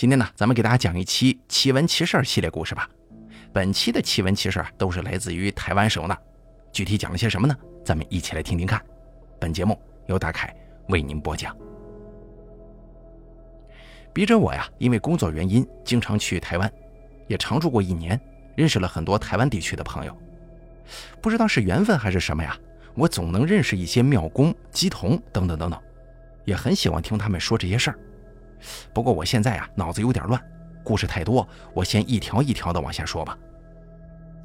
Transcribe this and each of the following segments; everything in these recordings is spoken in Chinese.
今天呢，咱们给大家讲一期奇闻奇事系列故事吧。本期的奇闻奇事都是来自于台湾省的，具体讲了些什么呢？咱们一起来听听看。本节目由大凯为您播讲。笔者我呀，因为工作原因经常去台湾，也常住过一年，认识了很多台湾地区的朋友。不知道是缘分还是什么呀，我总能认识一些庙公、乩童等等等等，也很喜欢听他们说这些事儿。不过我现在啊脑子有点乱，故事太多，我先一条一条的往下说吧。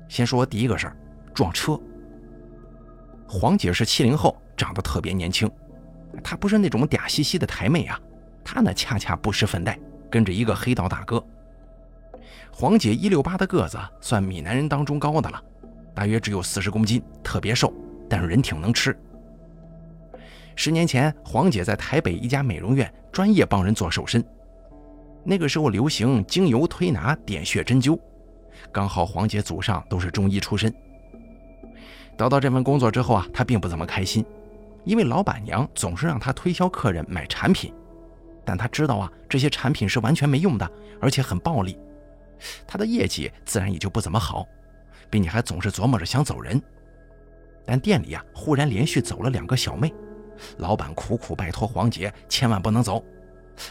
先说第一个事儿，撞车。黄姐是七零后，长得特别年轻，她不是那种嗲兮兮的台妹啊，她呢恰恰不失粉黛，跟着一个黑道大哥。黄姐一六八的个子，算闽南人当中高的了，大约只有四十公斤，特别瘦，但是人挺能吃。十年前，黄姐在台北一家美容院专业帮人做瘦身。那个时候流行精油推拿、点穴针灸，刚好黄姐祖上都是中医出身。得到这份工作之后啊，她并不怎么开心，因为老板娘总是让她推销客人买产品，但她知道啊，这些产品是完全没用的，而且很暴利，她的业绩自然也就不怎么好，并且还总是琢磨着想走人。但店里呀，忽然连续走了两个小妹。老板苦苦拜托黄姐千万不能走，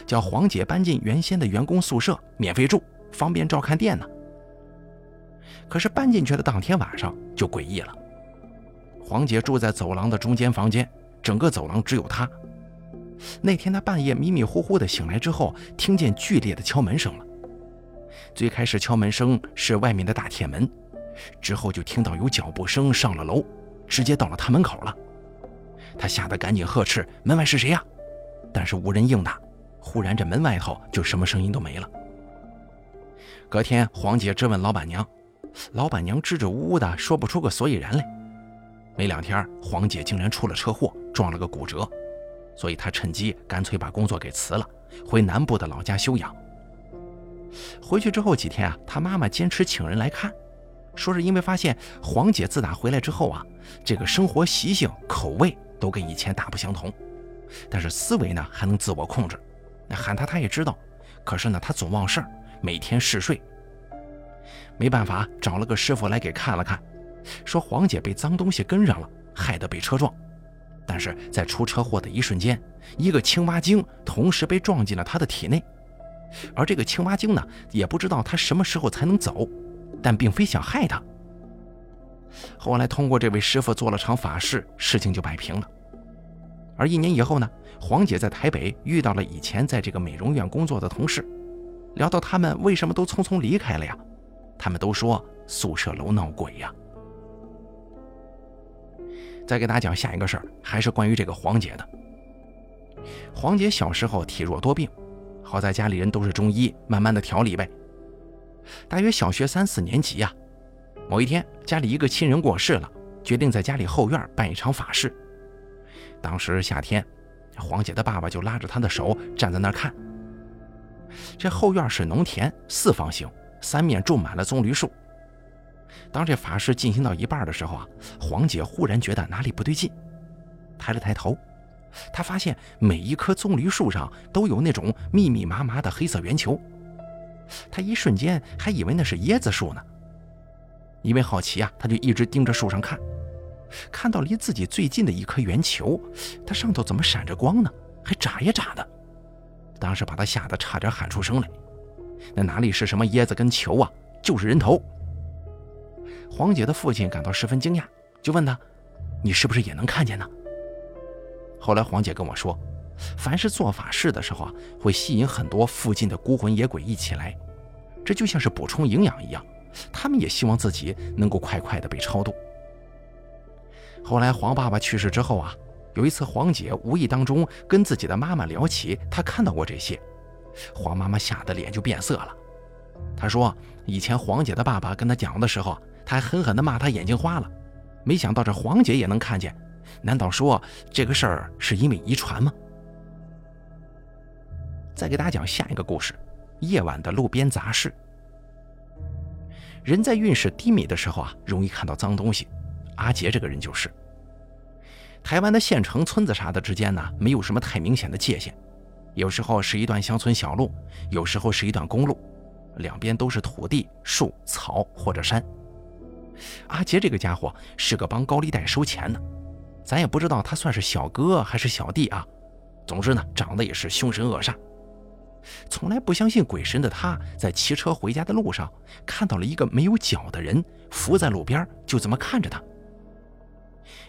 叫黄姐搬进原先的员工宿舍，免费住，方便照看店呢。可是搬进去的当天晚上就诡异了，黄姐住在走廊的中间房间，整个走廊只有她。那天她半夜迷迷糊糊的醒来之后，听见剧烈的敲门声了。最开始敲门声是外面的大铁门，之后就听到有脚步声上了楼，直接到了她门口了。他吓得赶紧呵斥：“门外是谁呀？”但是无人应答。忽然，这门外头就什么声音都没了。隔天，黄姐质问老板娘，老板娘支支吾吾的说不出个所以然来。没两天，黄姐竟然出了车祸，撞了个骨折，所以她趁机干脆把工作给辞了，回南部的老家休养。回去之后几天啊，她妈妈坚持请人来看，说是因为发现黄姐自打回来之后啊，这个生活习性、口味。都跟以前大不相同，但是思维呢还能自我控制。那喊他他也知道，可是呢他总忘事儿，每天嗜睡。没办法，找了个师傅来给看了看，说黄姐被脏东西跟上了，害得被车撞。但是在出车祸的一瞬间，一个青蛙精同时被撞进了他的体内，而这个青蛙精呢也不知道他什么时候才能走，但并非想害他。后来通过这位师傅做了场法事，事情就摆平了。而一年以后呢，黄姐在台北遇到了以前在这个美容院工作的同事，聊到他们为什么都匆匆离开了呀？他们都说宿舍楼闹鬼呀。再给大家讲下一个事儿，还是关于这个黄姐的。黄姐小时候体弱多病，好在家里人都是中医，慢慢的调理呗。大约小学三四年级呀。某一天，家里一个亲人过世了，决定在家里后院办一场法事。当时夏天，黄姐的爸爸就拉着她的手站在那儿看。这后院是农田，四方形，三面种满了棕榈树。当这法事进行到一半的时候啊，黄姐忽然觉得哪里不对劲，抬了抬头，她发现每一棵棕榈树上都有那种密密麻麻的黑色圆球。她一瞬间还以为那是椰子树呢。因为好奇啊，他就一直盯着树上看，看到离自己最近的一颗圆球，它上头怎么闪着光呢？还眨呀眨的，当时把他吓得差点喊出声来。那哪里是什么椰子跟球啊，就是人头。黄姐的父亲感到十分惊讶，就问他：“你是不是也能看见呢？”后来黄姐跟我说，凡是做法事的时候啊，会吸引很多附近的孤魂野鬼一起来，这就像是补充营养一样。他们也希望自己能够快快的被超度。后来黄爸爸去世之后啊，有一次黄姐无意当中跟自己的妈妈聊起，她看到过这些，黄妈妈吓得脸就变色了。她说，以前黄姐的爸爸跟她讲的时候，她还狠狠地骂她眼睛花了。没想到这黄姐也能看见，难道说这个事儿是因为遗传吗？再给大家讲下一个故事：夜晚的路边杂事。人在运势低迷的时候啊，容易看到脏东西。阿杰这个人就是。台湾的县城、村子啥的之间呢，没有什么太明显的界限，有时候是一段乡村小路，有时候是一段公路，两边都是土地、树、草或者山。阿杰这个家伙是个帮高利贷收钱的，咱也不知道他算是小哥还是小弟啊。总之呢，长得也是凶神恶煞。从来不相信鬼神的他，在骑车回家的路上，看到了一个没有脚的人伏在路边，就这么看着他。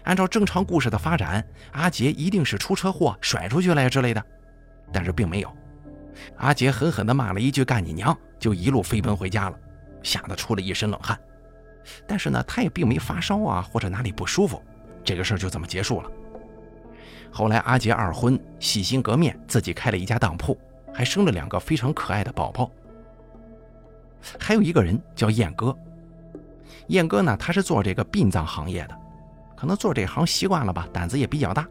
按照正常故事的发展，阿杰一定是出车祸甩出去了呀之类的，但是并没有。阿杰狠狠地骂了一句“干你娘”，就一路飞奔回家了，吓得出了一身冷汗。但是呢，他也并没发烧啊，或者哪里不舒服，这个事儿就这么结束了。后来阿杰二婚，洗心革面，自己开了一家当铺。还生了两个非常可爱的宝宝。还有一个人叫燕哥，燕哥呢，他是做这个殡葬行业的，可能做这行习惯了吧，胆子也比较大。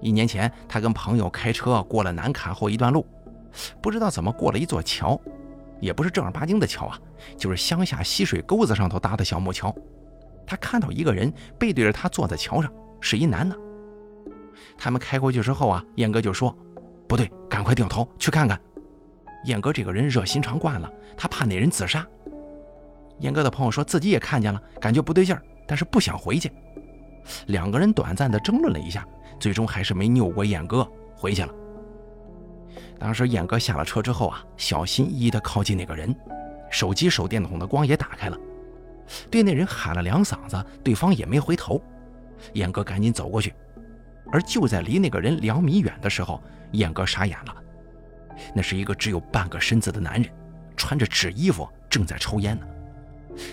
一年前，他跟朋友开车过了南坎后一段路，不知道怎么过了一座桥，也不是正儿八经的桥啊，就是乡下溪水沟子上头搭的小木桥。他看到一个人背对着他坐在桥上，是一男的。他们开过去之后啊，燕哥就说。不对，赶快掉头去看看。燕哥这个人热心肠惯了，他怕那人自杀。燕哥的朋友说自己也看见了，感觉不对劲儿，但是不想回去。两个人短暂的争论了一下，最终还是没拗过燕哥，回去了。当时燕哥下了车之后啊，小心翼翼的靠近那个人，手机手电筒的光也打开了，对那人喊了两嗓子，对方也没回头。燕哥赶紧走过去。而就在离那个人两米远的时候，燕哥傻眼了。那是一个只有半个身子的男人，穿着纸衣服，正在抽烟呢。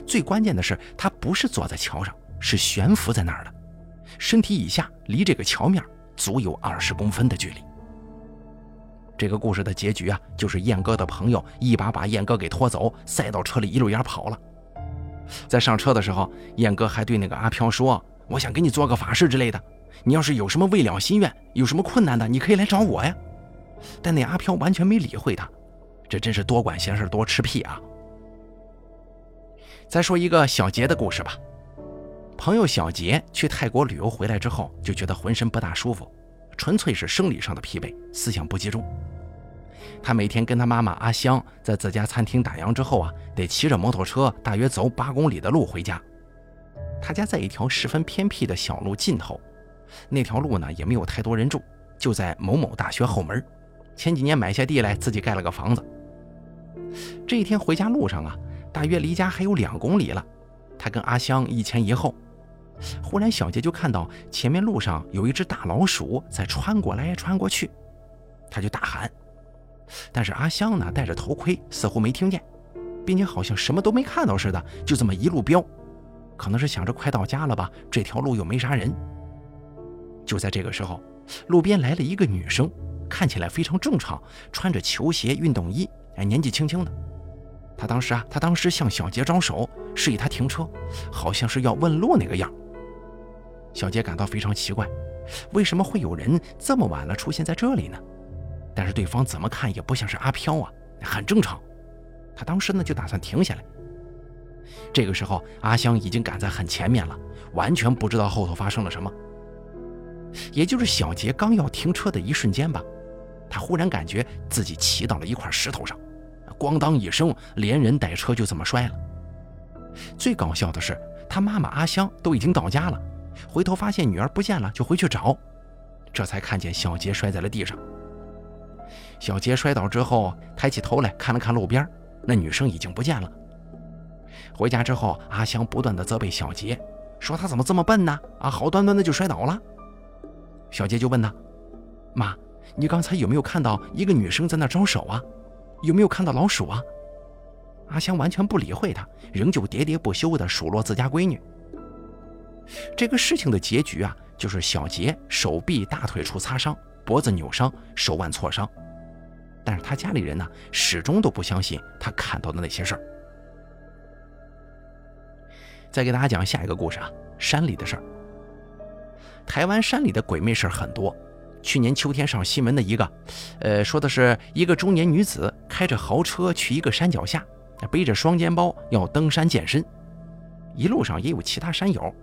最关键的是，他不是坐在桥上，是悬浮在那儿的，身体以下离这个桥面足有二十公分的距离。这个故事的结局啊，就是燕哥的朋友一把把燕哥给拖走，塞到车里一溜烟跑了。在上车的时候，燕哥还对那个阿飘说：“我想给你做个法事之类的。”你要是有什么未了心愿，有什么困难的，你可以来找我呀。但那阿飘完全没理会他，这真是多管闲事多吃屁啊！再说一个小杰的故事吧。朋友小杰去泰国旅游回来之后，就觉得浑身不大舒服，纯粹是生理上的疲惫，思想不集中。他每天跟他妈妈阿香在自家餐厅打烊之后啊，得骑着摩托车大约走八公里的路回家。他家在一条十分偏僻的小路尽头。那条路呢也没有太多人住，就在某某大学后门。前几年买下地来，自己盖了个房子。这一天回家路上啊，大约离家还有两公里了。他跟阿香一前一后，忽然小杰就看到前面路上有一只大老鼠在穿过来穿过去，他就大喊。但是阿香呢戴着头盔，似乎没听见，并且好像什么都没看到似的，就这么一路飙。可能是想着快到家了吧，这条路又没啥人。就在这个时候，路边来了一个女生，看起来非常正常，穿着球鞋、运动衣，哎，年纪轻轻的。她当时啊，她当时向小杰招手，示意他停车，好像是要问路那个样。小杰感到非常奇怪，为什么会有人这么晚了出现在这里呢？但是对方怎么看也不像是阿飘啊，很正常。他当时呢就打算停下来。这个时候，阿香已经赶在很前面了，完全不知道后头发生了什么。也就是小杰刚要停车的一瞬间吧，他忽然感觉自己骑到了一块石头上，咣当一声，连人带车就这么摔了。最搞笑的是，他妈妈阿香都已经到家了，回头发现女儿不见了，就回去找，这才看见小杰摔在了地上。小杰摔倒之后，抬起头来看了看路边，那女生已经不见了。回家之后，阿香不断的责备小杰，说他怎么这么笨呢？啊，好端端的就摔倒了。小杰就问他：“妈，你刚才有没有看到一个女生在那招手啊？有没有看到老鼠啊？”阿香完全不理会他，仍旧喋喋不休地数落自家闺女。这个事情的结局啊，就是小杰手臂、大腿处擦伤，脖子扭伤，手腕挫伤。但是他家里人呢，始终都不相信他看到的那些事儿。再给大家讲下一个故事啊，山里的事儿。台湾山里的鬼魅事很多。去年秋天上新闻的一个，呃，说的是一个中年女子开着豪车去一个山脚下，背着双肩包要登山健身。一路上也有其他山友，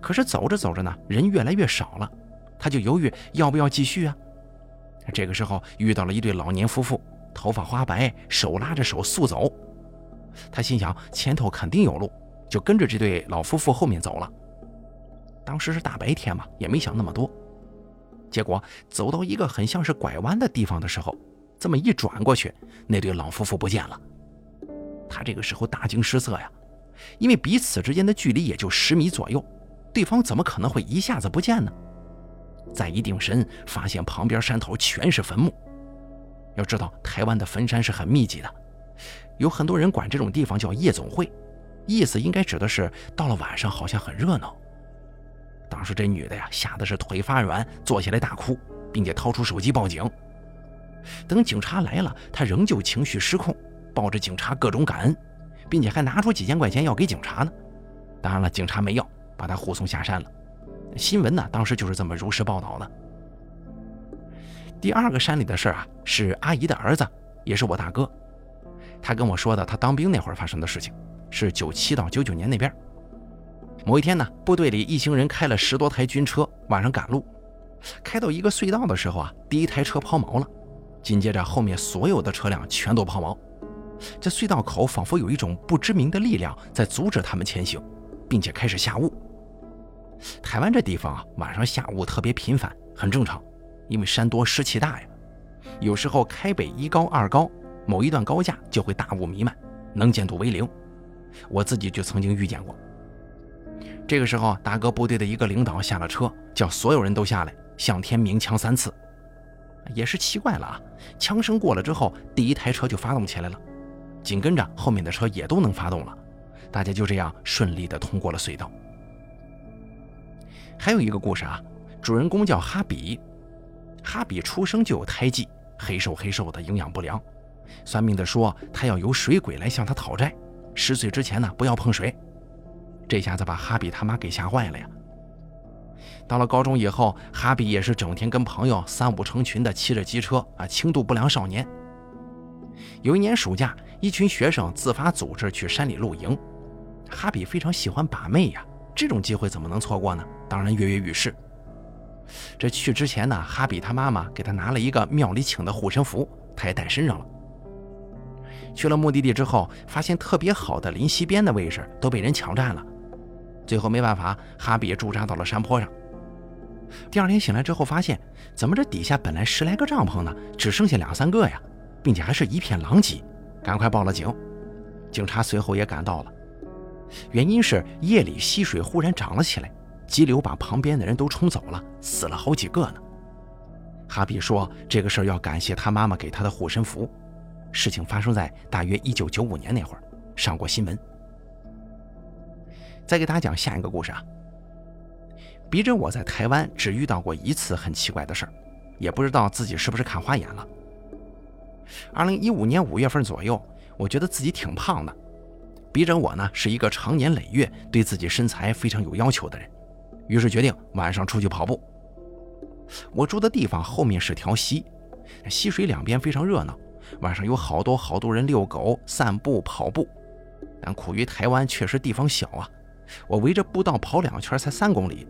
可是走着走着呢，人越来越少了，他就犹豫要不要继续啊。这个时候遇到了一对老年夫妇，头发花白，手拉着手速走。他心想前头肯定有路，就跟着这对老夫妇后面走了。当时是大白天嘛，也没想那么多。结果走到一个很像是拐弯的地方的时候，这么一转过去，那对老夫妇不见了。他这个时候大惊失色呀，因为彼此之间的距离也就十米左右，对方怎么可能会一下子不见呢？再一定神，发现旁边山头全是坟墓。要知道，台湾的坟山是很密集的，有很多人管这种地方叫夜总会，意思应该指的是到了晚上好像很热闹。当时这女的呀，吓得是腿发软，坐起来大哭，并且掏出手机报警。等警察来了，她仍旧情绪失控，抱着警察各种感恩，并且还拿出几千块钱要给警察呢。当然了，警察没要，把她护送下山了。新闻呢，当时就是这么如实报道的。第二个山里的事儿啊，是阿姨的儿子，也是我大哥，他跟我说的，他当兵那会儿发生的事情，是九七到九九年那边。某一天呢，部队里一行人开了十多台军车，晚上赶路，开到一个隧道的时候啊，第一台车抛锚了，紧接着后面所有的车辆全都抛锚，这隧道口仿佛有一种不知名的力量在阻止他们前行，并且开始下雾。台湾这地方啊，晚上下雾特别频繁，很正常，因为山多湿气大呀。有时候开北一高二高，某一段高架就会大雾弥漫，能见度为零。我自己就曾经遇见过。这个时候，大哥部队的一个领导下了车，叫所有人都下来，向天鸣枪三次。也是奇怪了啊，枪声过了之后，第一台车就发动起来了，紧跟着后面的车也都能发动了，大家就这样顺利的通过了隧道。还有一个故事啊，主人公叫哈比，哈比出生就有胎记，黑瘦黑瘦的，营养不良。算命的说他要有水鬼来向他讨债，十岁之前呢不要碰水。这下子把哈比他妈给吓坏了呀。到了高中以后，哈比也是整天跟朋友三五成群的骑着机车啊，轻度不良少年。有一年暑假，一群学生自发组织去山里露营，哈比非常喜欢把妹呀。这种机会怎么能错过呢？当然跃跃欲试。这去之前呢，哈比他妈妈给他拿了一个庙里请的护身符，他也带身上了。去了目的地之后，发现特别好的临溪边的位置都被人抢占了。最后没办法，哈比驻扎到了山坡上。第二天醒来之后，发现怎么这底下本来十来个帐篷呢，只剩下两三个呀，并且还是一片狼藉，赶快报了警。警察随后也赶到了。原因是夜里溪水忽然涨了起来，急流把旁边的人都冲走了，死了好几个呢。哈比说这个事儿要感谢他妈妈给他的护身符。事情发生在大约一九九五年那会儿，上过新闻。再给大家讲下一个故事啊。笔者我在台湾只遇到过一次很奇怪的事儿，也不知道自己是不是看花眼了。二零一五年五月份左右，我觉得自己挺胖的。笔者我呢是一个长年累月对自己身材非常有要求的人，于是决定晚上出去跑步。我住的地方后面是条溪，溪水两边非常热闹，晚上有好多好多人遛狗、散步、跑步。但苦于台湾确实地方小啊，我围着步道跑两圈才三公里。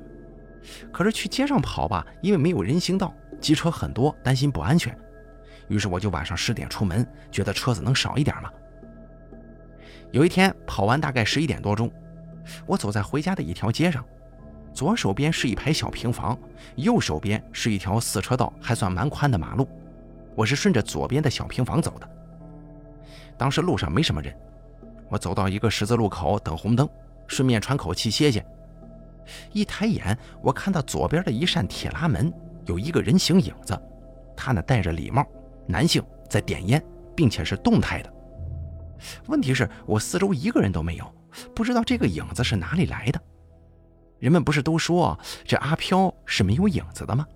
可是去街上跑吧，因为没有人行道，机车很多，担心不安全，于是我就晚上十点出门，觉得车子能少一点嘛。有一天跑完大概十一点多钟，我走在回家的一条街上，左手边是一排小平房，右手边是一条四车道，还算蛮宽的马路。我是顺着左边的小平房走的。当时路上没什么人，我走到一个十字路口等红灯，顺便喘口气歇歇。一抬眼，我看到左边的一扇铁拉门有一个人形影子，他呢戴着礼帽，男性在点烟，并且是动态的。问题是我四周一个人都没有，不知道这个影子是哪里来的。人们不是都说这阿飘是没有影子的吗？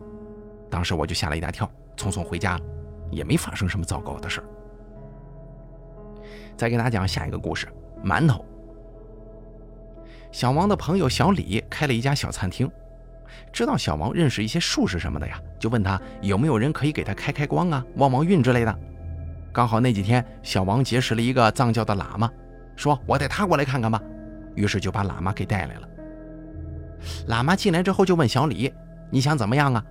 当时我就吓了一大跳，匆匆回家了，也没发生什么糟糕的事再给大家讲下一个故事：馒头。小王的朋友小李开了一家小餐厅，知道小王认识一些术士什么的呀，就问他有没有人可以给他开开光啊、旺旺运之类的。刚好那几天，小王结识了一个藏教的喇嘛，说：“我带他过来看看吧。”于是就把喇嘛给带来了。喇嘛进来之后就问小李：“你想怎么样啊？”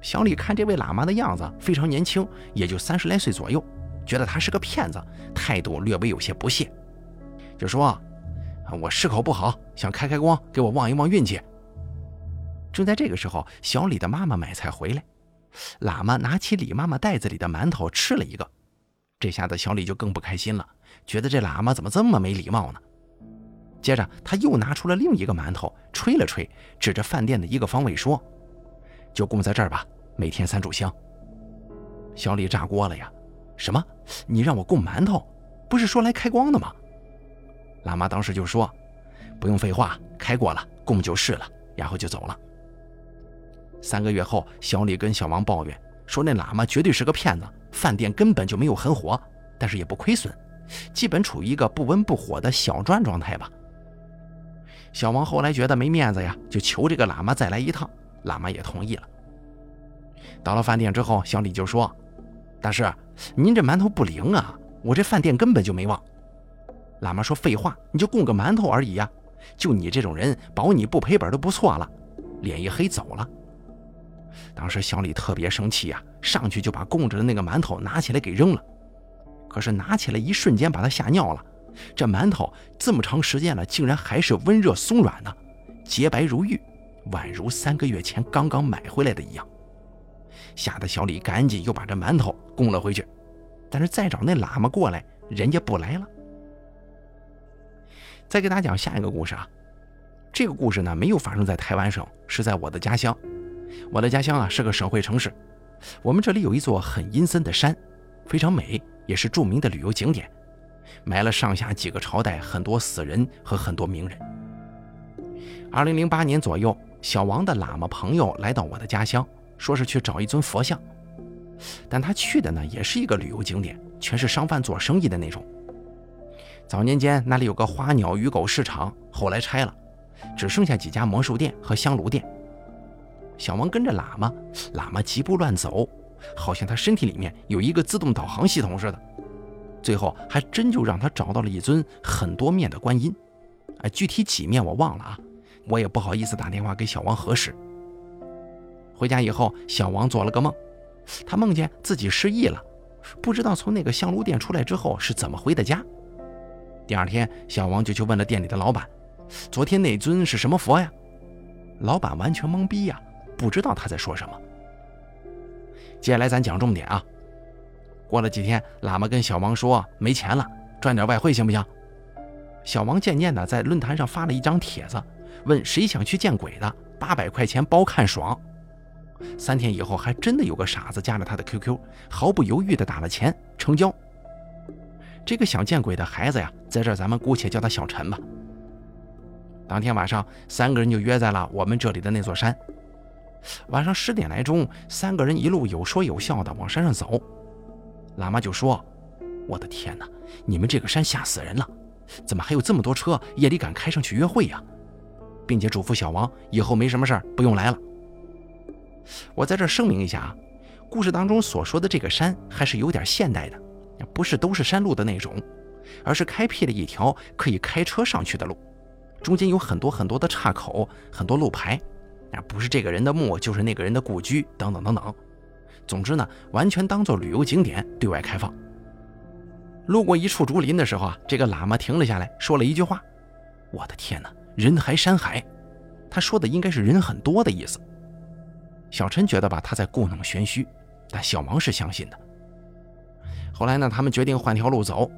小李看这位喇嘛的样子非常年轻，也就三十来岁左右，觉得他是个骗子，态度略微有些不屑，就说：“我势口不好，想开开光，给我旺一旺运气。”正在这个时候，小李的妈妈买菜回来，喇嘛拿起李妈妈袋子里的馒头吃了一个，这下子小李就更不开心了，觉得这喇嘛怎么这么没礼貌呢？接着他又拿出了另一个馒头，吹了吹，指着饭店的一个方位说：“就供在这儿吧，每天三炷香。”小李炸锅了呀！什么？你让我供馒头？不是说来开光的吗？喇嘛当时就说：“不用废话，开过了，供就是了。”然后就走了。三个月后，小李跟小王抱怨说：“那喇嘛绝对是个骗子，饭店根本就没有很火，但是也不亏损，基本处于一个不温不火的小赚状态吧。”小王后来觉得没面子呀，就求这个喇嘛再来一趟，喇嘛也同意了。到了饭店之后，小李就说：“大师，您这馒头不灵啊，我这饭店根本就没旺。”喇嘛说：“废话，你就供个馒头而已呀，就你这种人，保你不赔本都不错了。”脸一黑走了。当时小李特别生气呀，上去就把供着的那个馒头拿起来给扔了。可是拿起来一瞬间把他吓尿了。这馒头这么长时间了，竟然还是温热松软的，洁白如玉，宛如三个月前刚刚买回来的一样。吓得小李赶紧又把这馒头供了回去，但是再找那喇嘛过来，人家不来了。再给大家讲下一个故事啊，这个故事呢没有发生在台湾省，是在我的家乡。我的家乡啊是个省会城市，我们这里有一座很阴森的山，非常美，也是著名的旅游景点。埋了上下几个朝代很多死人和很多名人。二零零八年左右，小王的喇嘛朋友来到我的家乡，说是去找一尊佛像，但他去的呢也是一个旅游景点，全是商贩做生意的那种。早年间那里有个花鸟鱼狗市场，后来拆了，只剩下几家魔术店和香炉店。小王跟着喇嘛，喇嘛疾步乱走，好像他身体里面有一个自动导航系统似的。最后还真就让他找到了一尊很多面的观音，哎，具体几面我忘了啊，我也不好意思打电话给小王核实。回家以后，小王做了个梦，他梦见自己失忆了，不知道从那个香炉店出来之后是怎么回的家。第二天，小王就去问了店里的老板：“昨天那尊是什么佛呀？”老板完全懵逼呀，不知道他在说什么。接下来咱讲重点啊。过了几天，喇嘛跟小王说没钱了，赚点外汇行不行？小王渐渐的在论坛上发了一张帖子，问谁想去见鬼的，八百块钱包看爽。三天以后，还真的有个傻子加了他的 QQ，毫不犹豫的打了钱成交。这个想见鬼的孩子呀，在这咱们姑且叫他小陈吧。当天晚上，三个人就约在了我们这里的那座山。晚上十点来钟，三个人一路有说有笑的往山上走。喇嘛就说：“我的天哪，你们这个山吓死人了！怎么还有这么多车夜里敢开上去约会呀？并且嘱咐小王以后没什么事儿不用来了。”我在这声明一下啊，故事当中所说的这个山还是有点现代的，不是都是山路的那种，而是开辟了一条可以开车上去的路，中间有很多很多的岔口，很多路牌，啊，不是这个人的墓就是那个人的故居，等等等等。总之呢，完全当做旅游景点对外开放。路过一处竹林的时候啊，这个喇嘛停了下来，说了一句话：“我的天哪，人海山海。”他说的应该是人很多的意思。小陈觉得吧，他在故弄玄虚，但小王是相信的。后来呢，他们决定换条路走。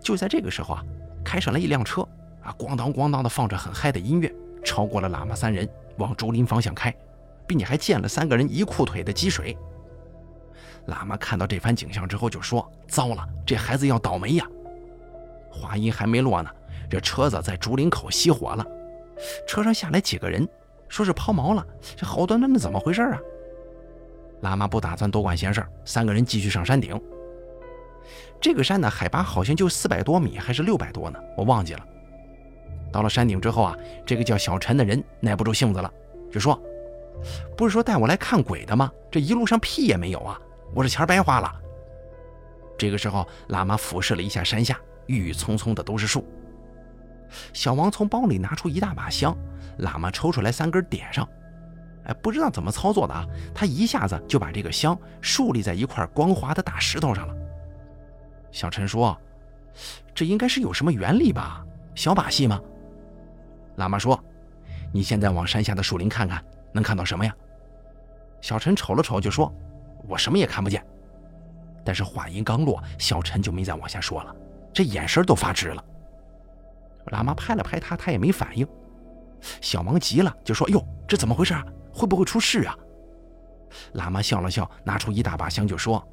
就在这个时候啊，开上了一辆车啊，咣当咣当的放着很嗨的音乐，超过了喇嘛三人，往竹林方向开，并且还溅了三个人一裤腿的积水。喇嘛看到这番景象之后就说：“糟了，这孩子要倒霉呀！”话音还没落呢，这车子在竹林口熄火了，车上下来几个人，说是抛锚了。这好端端的怎么回事啊？喇嘛不打算多管闲事，三个人继续上山顶。这个山的海拔好像就四百多米，还是六百多呢？我忘记了。到了山顶之后啊，这个叫小陈的人耐不住性子了，就说：“不是说带我来看鬼的吗？这一路上屁也没有啊！”我这钱白花了。这个时候，喇嘛俯视了一下山下，郁郁葱葱的都是树。小王从包里拿出一大把香，喇嘛抽出来三根点上。哎，不知道怎么操作的啊，他一下子就把这个香竖立在一块光滑的大石头上了。小陈说：“这应该是有什么原理吧？小把戏吗？”喇嘛说：“你现在往山下的树林看看，能看到什么呀？”小陈瞅了瞅，就说：“我什么也看不见。”但是话音刚落，小陈就没再往下说了，这眼神都发直了。喇嘛拍了拍他，他也没反应。小王急了，就说：“哟，这怎么回事啊？会不会出事啊？”喇嘛笑了笑，拿出一大把香，就说：“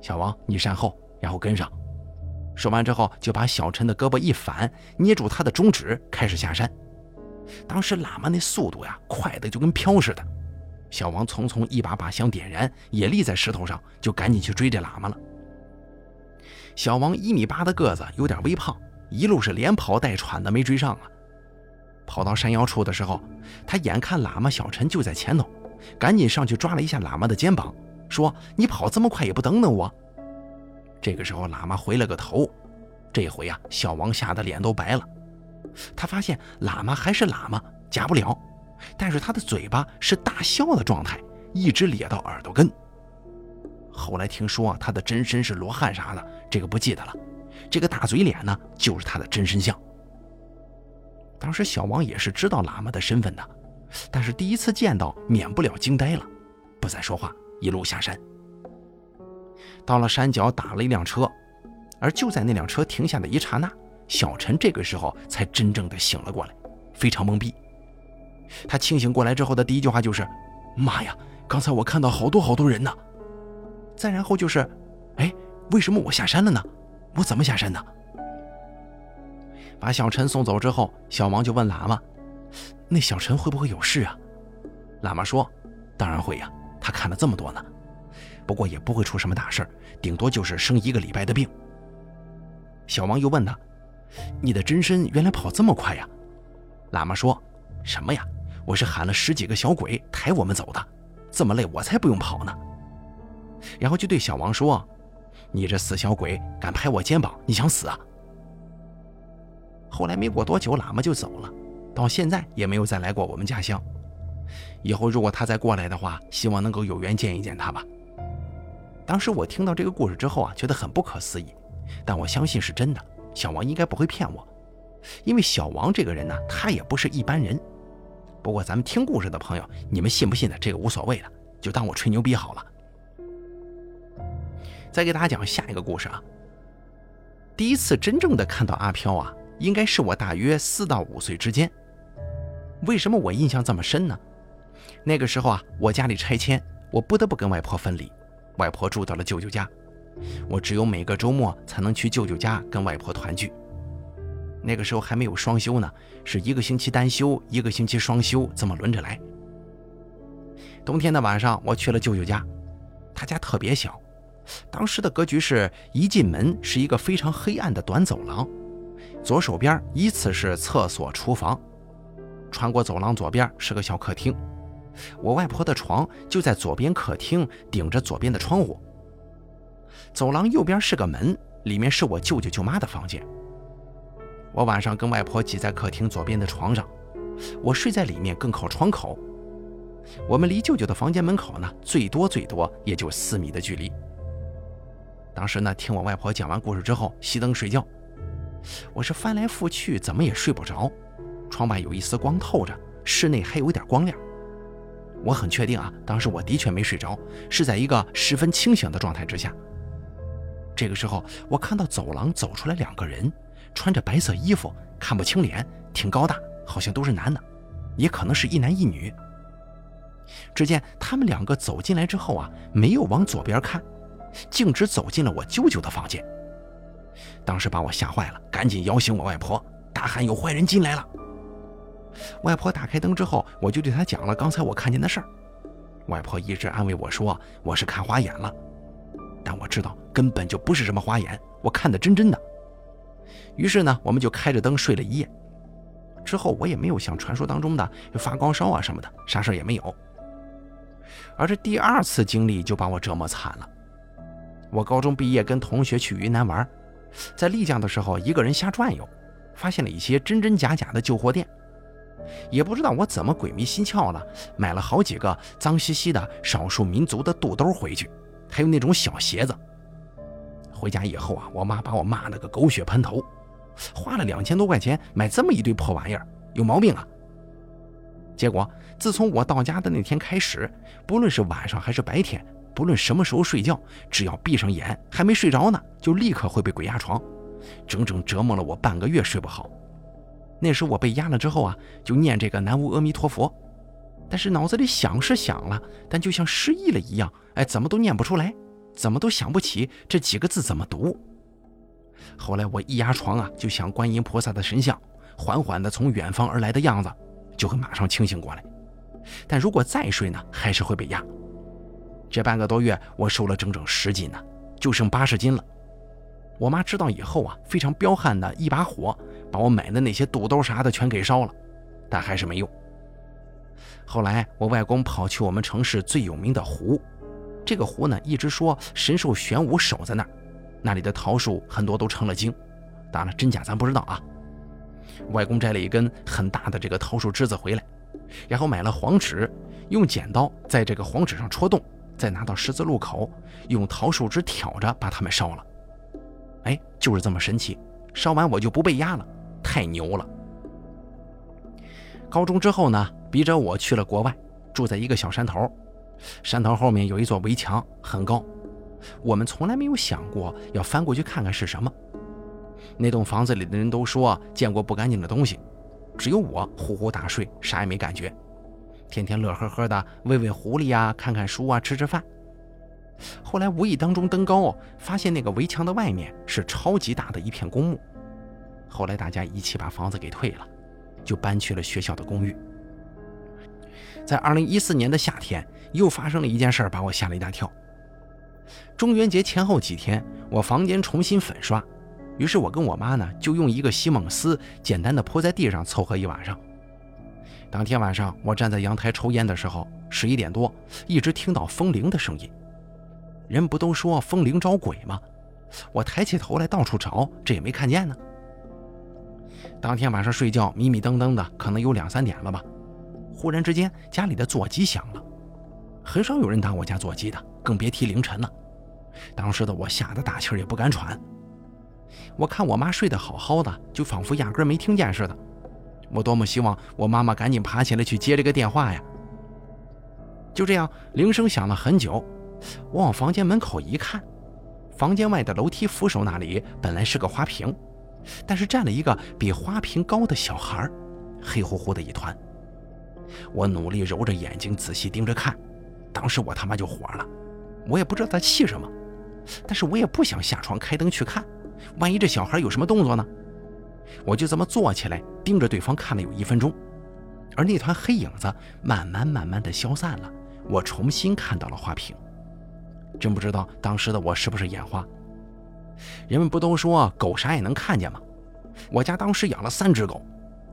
小王，你善后，然后跟上。”说完之后，就把小陈的胳膊一反，捏住他的中指，开始下山。当时喇嘛那速度呀，快的就跟飘似的。小王匆匆一把把香点燃，也立在石头上，就赶紧去追这喇嘛了。小王一米八的个子，有点微胖，一路是连跑带喘的，没追上啊。跑到山腰处的时候，他眼看喇嘛小陈就在前头，赶紧上去抓了一下喇嘛的肩膀，说：“你跑这么快也不等等我。”这个时候，喇嘛回了个头，这回啊，小王吓得脸都白了。他发现喇嘛还是喇嘛，假不了，但是他的嘴巴是大笑的状态，一直咧到耳朵根。后来听说啊他的真身是罗汉啥的，这个不记得了。这个大嘴脸呢，就是他的真身像。当时小王也是知道喇嘛的身份的，但是第一次见到，免不了惊呆了，不再说话，一路下山。到了山脚，打了一辆车，而就在那辆车停下的一刹那，小陈这个时候才真正的醒了过来，非常懵逼。他清醒过来之后的第一句话就是：“妈呀，刚才我看到好多好多人呢。”再然后就是：“哎，为什么我下山了呢？我怎么下山的？”把小陈送走之后，小王就问喇嘛：“那小陈会不会有事啊？”喇嘛说：“当然会呀，他看了这么多呢。”不过也不会出什么大事儿顶多就是生一个礼拜的病。小王又问他：“你的真身原来跑这么快呀？”喇嘛说：“什么呀？我是喊了十几个小鬼抬我们走的，这么累我才不用跑呢。”然后就对小王说：“你这死小鬼，敢拍我肩膀，你想死啊？”后来没过多久，喇嘛就走了，到现在也没有再来过我们家乡。以后如果他再过来的话，希望能够有缘见一见他吧。当时我听到这个故事之后啊，觉得很不可思议，但我相信是真的。小王应该不会骗我，因为小王这个人呢，他也不是一般人。不过咱们听故事的朋友，你们信不信的，这个无所谓了，就当我吹牛逼好了。再给大家讲下一个故事啊。第一次真正的看到阿飘啊，应该是我大约四到五岁之间。为什么我印象这么深呢？那个时候啊，我家里拆迁，我不得不跟外婆分离。外婆住到了舅舅家，我只有每个周末才能去舅舅家跟外婆团聚。那个时候还没有双休呢，是一个星期单休，一个星期双休，这么轮着来。冬天的晚上，我去了舅舅家，他家特别小，当时的格局是一进门是一个非常黑暗的短走廊，左手边依次是厕所、厨房，穿过走廊左边是个小客厅。我外婆的床就在左边客厅，顶着左边的窗户。走廊右边是个门，里面是我舅舅舅妈的房间。我晚上跟外婆挤在客厅左边的床上，我睡在里面，更靠窗口。我们离舅舅的房间门口呢，最多最多也就四米的距离。当时呢，听我外婆讲完故事之后，熄灯睡觉。我是翻来覆去，怎么也睡不着。窗外有一丝光透着，室内还有一点光亮。我很确定啊，当时我的确没睡着，是在一个十分清醒的状态之下。这个时候，我看到走廊走出来两个人，穿着白色衣服，看不清脸，挺高大，好像都是男的，也可能是一男一女。只见他们两个走进来之后啊，没有往左边看，径直走进了我舅舅的房间。当时把我吓坏了，赶紧摇醒我外婆，大喊：“有坏人进来了！”外婆打开灯之后，我就对她讲了刚才我看见的事儿。外婆一直安慰我说我是看花眼了，但我知道根本就不是什么花眼，我看的真真的。于是呢，我们就开着灯睡了一夜。之后我也没有像传说当中的发高烧啊什么的，啥事儿也没有。而这第二次经历就把我折磨惨了。我高中毕业跟同学去云南玩，在丽江的时候一个人瞎转悠，发现了一些真真假假的旧货店。也不知道我怎么鬼迷心窍了，买了好几个脏兮兮的少数民族的肚兜回去，还有那种小鞋子。回家以后啊，我妈把我骂了个狗血喷头，花了两千多块钱买这么一堆破玩意儿，有毛病啊！结果自从我到家的那天开始，不论是晚上还是白天，不论什么时候睡觉，只要闭上眼还没睡着呢，就立刻会被鬼压床，整整折磨了我半个月睡不好。那时我被压了之后啊，就念这个南无阿弥陀佛，但是脑子里想是想了，但就像失忆了一样，哎，怎么都念不出来，怎么都想不起这几个字怎么读。后来我一压床啊，就想观音菩萨的神像，缓缓地从远方而来的样子，就会马上清醒过来。但如果再睡呢，还是会被压。这半个多月我瘦了整整十斤呢，就剩八十斤了。我妈知道以后啊，非常彪悍的一把火。把我买的那些肚兜啥的全给烧了，但还是没用。后来我外公跑去我们城市最有名的湖，这个湖呢一直说神兽玄武守在那儿，那里的桃树很多都成了精，当然真假咱不知道啊。外公摘了一根很大的这个桃树枝子回来，然后买了黄纸，用剪刀在这个黄纸上戳洞，再拿到十字路口用桃树枝挑着把它们烧了。哎，就是这么神奇，烧完我就不被压了。太牛了！高中之后呢，逼着我去了国外，住在一个小山头。山头后面有一座围墙，很高。我们从来没有想过要翻过去看看是什么。那栋房子里的人都说见过不干净的东西，只有我呼呼大睡，啥也没感觉。天天乐呵呵的喂喂狐狸呀，看看书啊，吃吃饭。后来无意当中登高，发现那个围墙的外面是超级大的一片公墓。后来大家一起把房子给退了，就搬去了学校的公寓。在二零一四年的夏天，又发生了一件事，把我吓了一大跳。中元节前后几天，我房间重新粉刷，于是我跟我妈呢就用一个席梦思简单的铺在地上凑合一晚上。当天晚上，我站在阳台抽烟的时候，十一点多，一直听到风铃的声音。人不都说风铃招鬼吗？我抬起头来到处找，这也没看见呢。当天晚上睡觉迷迷瞪瞪的，可能有两三点了吧。忽然之间，家里的座机响了，很少有人打我家座机的，更别提凌晨了。当时的我吓得大气也不敢喘。我看我妈睡得好好的，就仿佛压根没听见似的。我多么希望我妈妈赶紧爬起来去接这个电话呀！就这样，铃声响了很久，我往房间门口一看，房间外的楼梯扶手那里本来是个花瓶。但是站了一个比花瓶高的小孩，黑乎乎的一团。我努力揉着眼睛仔细盯着看，当时我他妈就火了。我也不知道他气什么，但是我也不想下床开灯去看，万一这小孩有什么动作呢？我就这么坐起来盯着对方看了有一分钟，而那团黑影子慢慢慢慢的消散了，我重新看到了花瓶。真不知道当时的我是不是眼花。人们不都说狗啥也能看见吗？我家当时养了三只狗，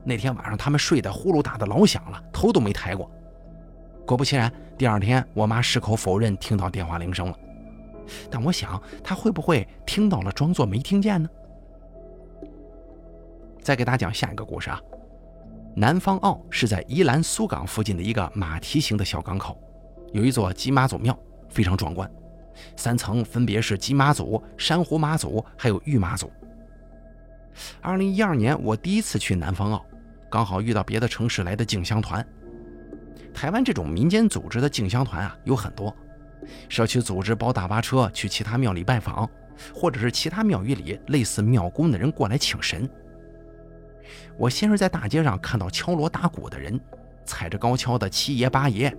那天晚上它们睡得呼噜打得老响了，头都没抬过。果不其然，第二天我妈矢口否认听到电话铃声了。但我想，她会不会听到了，装作没听见呢？再给大家讲下一个故事啊。南方澳是在宜兰苏港附近的一个马蹄形的小港口，有一座吉马祖庙，非常壮观。三层分别是金妈祖、珊瑚妈祖，还有玉妈祖。二零一二年，我第一次去南方澳，刚好遇到别的城市来的进香团。台湾这种民间组织的进香团啊，有很多。社区组织包大巴车去其他庙里拜访，或者是其他庙宇里类似庙公的人过来请神。我先是在大街上看到敲锣打鼓的人，踩着高跷的七爷八爷。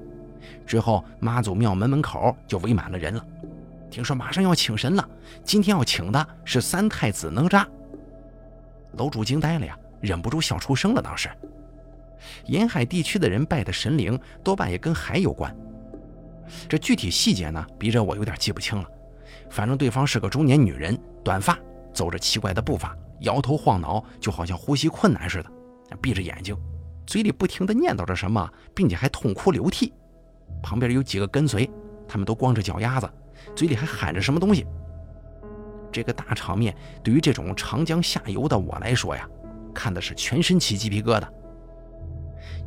之后，妈祖庙门门口就围满了人了。听说马上要请神了，今天要请的是三太子哪吒。楼主惊呆了呀，忍不住笑出声了。当时，沿海地区的人拜的神灵多半也跟海有关。这具体细节呢，逼着我有点记不清了。反正对方是个中年女人，短发，走着奇怪的步伐，摇头晃脑，就好像呼吸困难似的，闭着眼睛，嘴里不停地念叨着什么，并且还痛哭流涕。旁边有几个跟随，他们都光着脚丫子，嘴里还喊着什么东西。这个大场面对于这种长江下游的我来说呀，看的是全身起鸡皮疙瘩。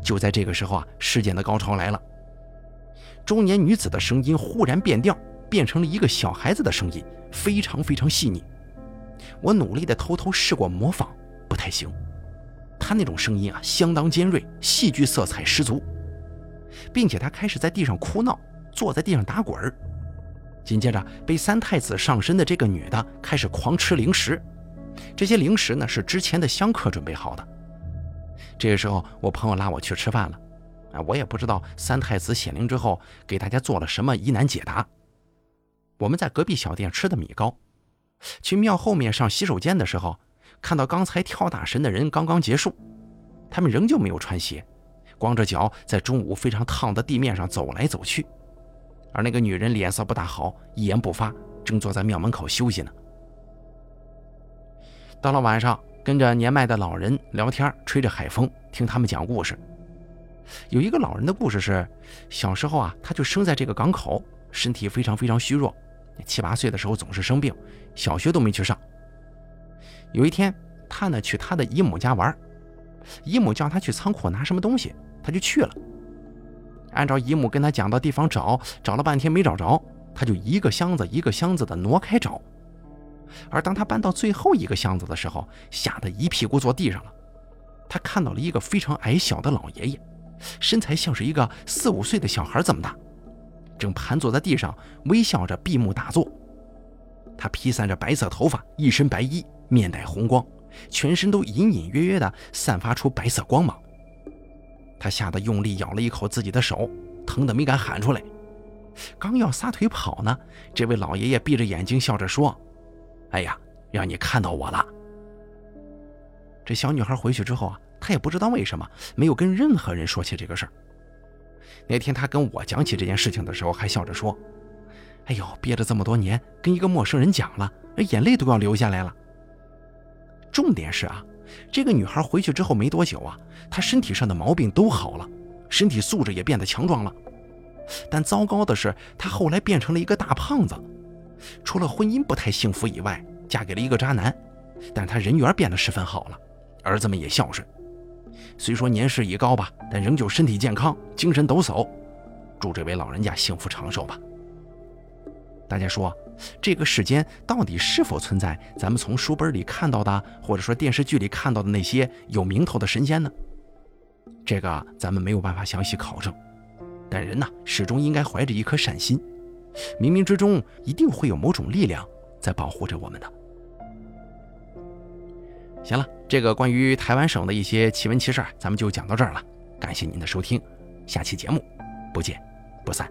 就在这个时候啊，事件的高潮来了。中年女子的声音忽然变调，变成了一个小孩子的声音，非常非常细腻。我努力的偷偷试过模仿，不太行。她那种声音啊，相当尖锐，戏剧色彩十足，并且她开始在地上哭闹，坐在地上打滚儿。紧接着，被三太子上身的这个女的开始狂吃零食，这些零食呢是之前的香客准备好的。这个时候，我朋友拉我去吃饭了。啊，我也不知道三太子显灵之后给大家做了什么疑难解答。我们在隔壁小店吃的米糕，去庙后面上洗手间的时候，看到刚才跳大神的人刚刚结束，他们仍旧没有穿鞋，光着脚在中午非常烫的地面上走来走去。而那个女人脸色不大好，一言不发，正坐在庙门口休息呢。到了晚上，跟着年迈的老人聊天，吹着海风，听他们讲故事。有一个老人的故事是，小时候啊，他就生在这个港口，身体非常非常虚弱，七八岁的时候总是生病，小学都没去上。有一天，他呢去他的姨母家玩，姨母叫他去仓库拿什么东西，他就去了。按照姨母跟他讲的地方找，找了半天没找着，他就一个箱子一个箱子的挪开找。而当他搬到最后一个箱子的时候，吓得一屁股坐地上了。他看到了一个非常矮小的老爷爷。身材像是一个四五岁的小孩这么大，正盘坐在地上，微笑着闭目打坐。他披散着白色头发，一身白衣，面带红光，全身都隐隐约约的散发出白色光芒。他吓得用力咬了一口自己的手，疼得没敢喊出来。刚要撒腿跑呢，这位老爷爷闭着眼睛笑着说：“哎呀，让你看到我了。”这小女孩回去之后啊。她也不知道为什么没有跟任何人说起这个事儿。那天她跟我讲起这件事情的时候，还笑着说：“哎呦，憋着这么多年，跟一个陌生人讲了，眼泪都要流下来了。”重点是啊，这个女孩回去之后没多久啊，她身体上的毛病都好了，身体素质也变得强壮了。但糟糕的是，她后来变成了一个大胖子，除了婚姻不太幸福以外，嫁给了一个渣男，但她人缘变得十分好了，儿子们也孝顺。虽说年事已高吧，但仍旧身体健康，精神抖擞。祝这位老人家幸福长寿吧。大家说，这个世间到底是否存在咱们从书本里看到的，或者说电视剧里看到的那些有名头的神仙呢？这个咱们没有办法详细考证。但人呢，始终应该怀着一颗善心，冥冥之中一定会有某种力量在保护着我们的。行了，这个关于台湾省的一些奇闻奇事儿，咱们就讲到这儿了。感谢您的收听，下期节目不见不散。